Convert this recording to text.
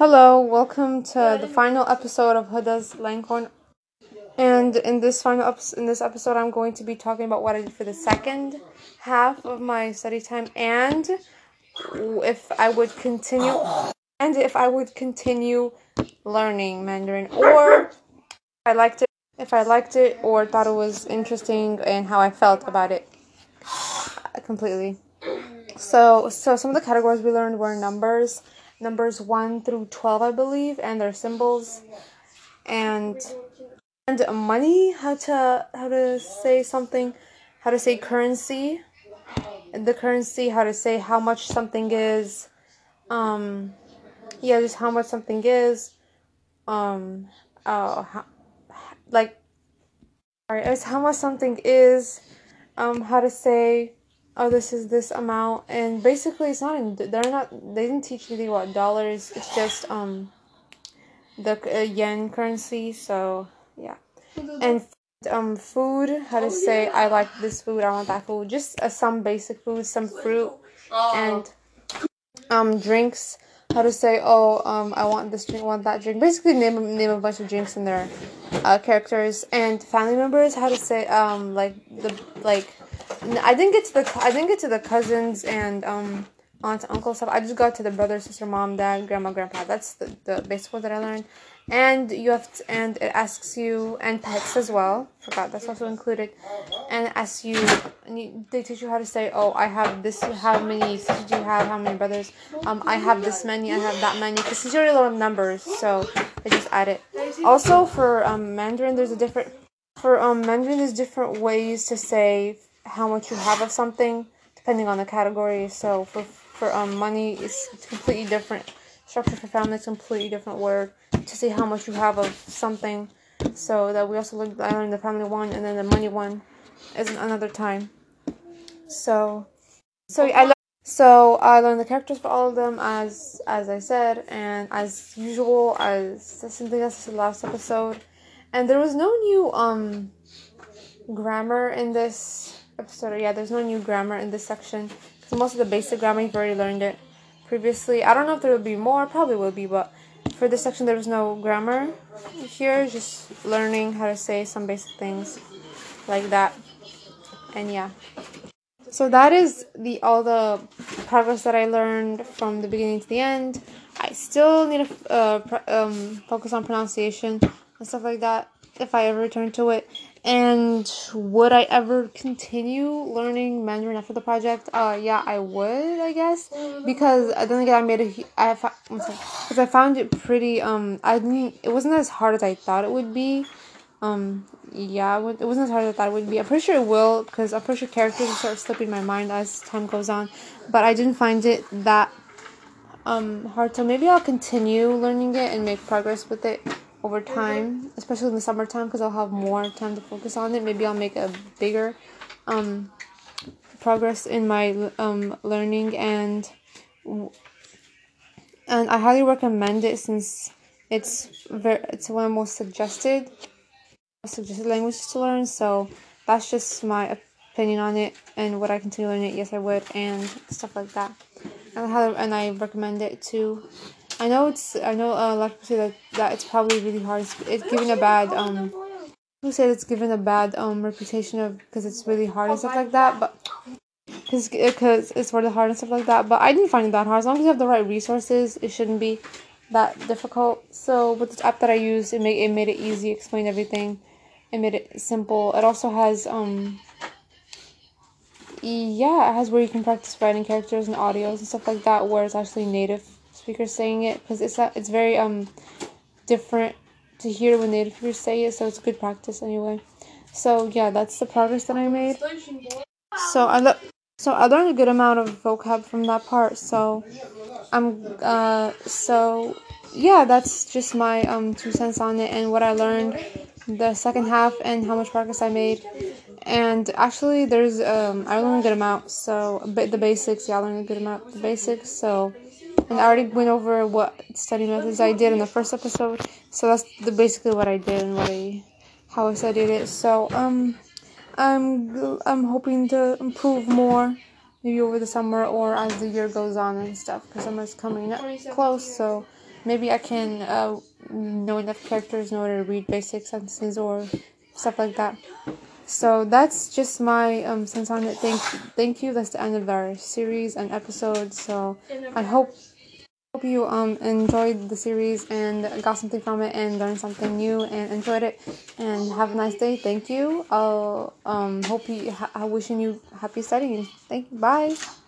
Hello, welcome to the final episode of Huda's Langhorn. And in this final episode, in this episode, I'm going to be talking about what I did for the second half of my study time, and if I would continue, and if I would continue learning Mandarin, or I liked it, if I liked it, or thought it was interesting, and how I felt about it completely. So, so some of the categories we learned were numbers numbers 1 through 12 i believe and their symbols. And and money how to how to say something how to say currency. The currency how to say how much something is. Um yeah just how much something is. Um uh how, like alright it's how much something is. Um how to say oh this is this amount. And basically it's not in they're not they didn't teach anything what dollars. It's just um the uh, yen currency. So yeah. And um food how to say i like this food i want that food. Just uh, some basic food some fruit and um drinks. How to say oh um i want this drink I want that drink. Basically name name a bunch of drinks and their uh, characters. And family members how to say um like the like I didn't get to the I didn't get to the cousins and um aunt uncle stuff. I just got to the brother, sister, mom, dad, grandma, grandpa. That's the, the basic one that I learned. And you have to, and it asks you and pets as well. Forgot that's also included. And it asks you, and you, they teach you how to say, oh, I have this. How many sisters do you have? How many brothers? Um, I have this many. I have that many. Because since a lot of numbers, so they just add it. Also for um Mandarin, there's a different for um Mandarin. There's different ways to say how much you have of something depending on the category. So for for um money, it's completely different. Structure for family is completely different word to see how much you have of something. So that we also learned, I learned the family one and then the money one is another time. So so I so I learned the characters for all of them as as I said and as usual as something else the last episode. And there was no new um grammar in this episode. Yeah, there's no new grammar in this section because most of the basic grammar you've already learned it previously. I don't know if there will be more, probably will be, but for this section there was no grammar here. Just learning how to say some basic things like that, and yeah. So that is the all the progress that I learned from the beginning to the end. I still need to uh, um, focus on pronunciation and stuff like that if I ever return to it. And would I ever continue learning Mandarin after the project? Uh, yeah, I would, I guess, because then again, I made a, I because I found it pretty. Um, I didn't. It wasn't as hard as I thought it would be. Um, yeah, it wasn't as hard as I thought it would be. I'm pretty sure it will, because I'm pretty sure characters start slipping my mind as time goes on. But I didn't find it that um hard, so maybe I'll continue learning it and make progress with it over time, especially in the summertime, because I'll have more time to focus on it. Maybe I'll make a bigger um, progress in my um, learning, and and I highly recommend it since it's very it's one of the most suggested suggested languages to learn. So that's just my opinion on it, and would I continue learning it? Yes, I would, and stuff like that. And I and I recommend it too. I know it's I know a lot of people say that, that it's probably really hard. It's, it's given a bad um. Who said it's given a bad um reputation of because it's really hard and stuff like that, but because because it's really hard and stuff like that. But I didn't find it that hard. As long as you have the right resources, it shouldn't be that difficult. So with the app that I used, it made it made it easy, explained everything, it made it simple. It also has um. Yeah, it has where you can practice writing characters and audios and stuff like that, where it's actually native speakers saying it because it's not, it's very um different to hear when native speakers say it, so it's good practice anyway. So yeah, that's the progress that I made. So I le- so I learned a good amount of vocab from that part. So I'm uh so yeah, that's just my um two cents on it and what I learned the second half and how much progress I made. And actually, there's um I learned a good amount. So the basics, yeah, I learned a good amount the basics. So and I already went over what study methods I did in the first episode. So that's the, basically what I did and what I how I studied it. So um I'm I'm hoping to improve more maybe over the summer or as the year goes on and stuff because summer's coming up close. So maybe I can uh, know enough characters in order to read basic sentences or stuff like that. So that's just my um, sense on it. Thank, thank you. That's the end of our series and episode. So I hope hope you um enjoyed the series and got something from it and learned something new and enjoyed it. And have a nice day. Thank you. I'll um hope you ha- wishing you happy studying. Thank you. Bye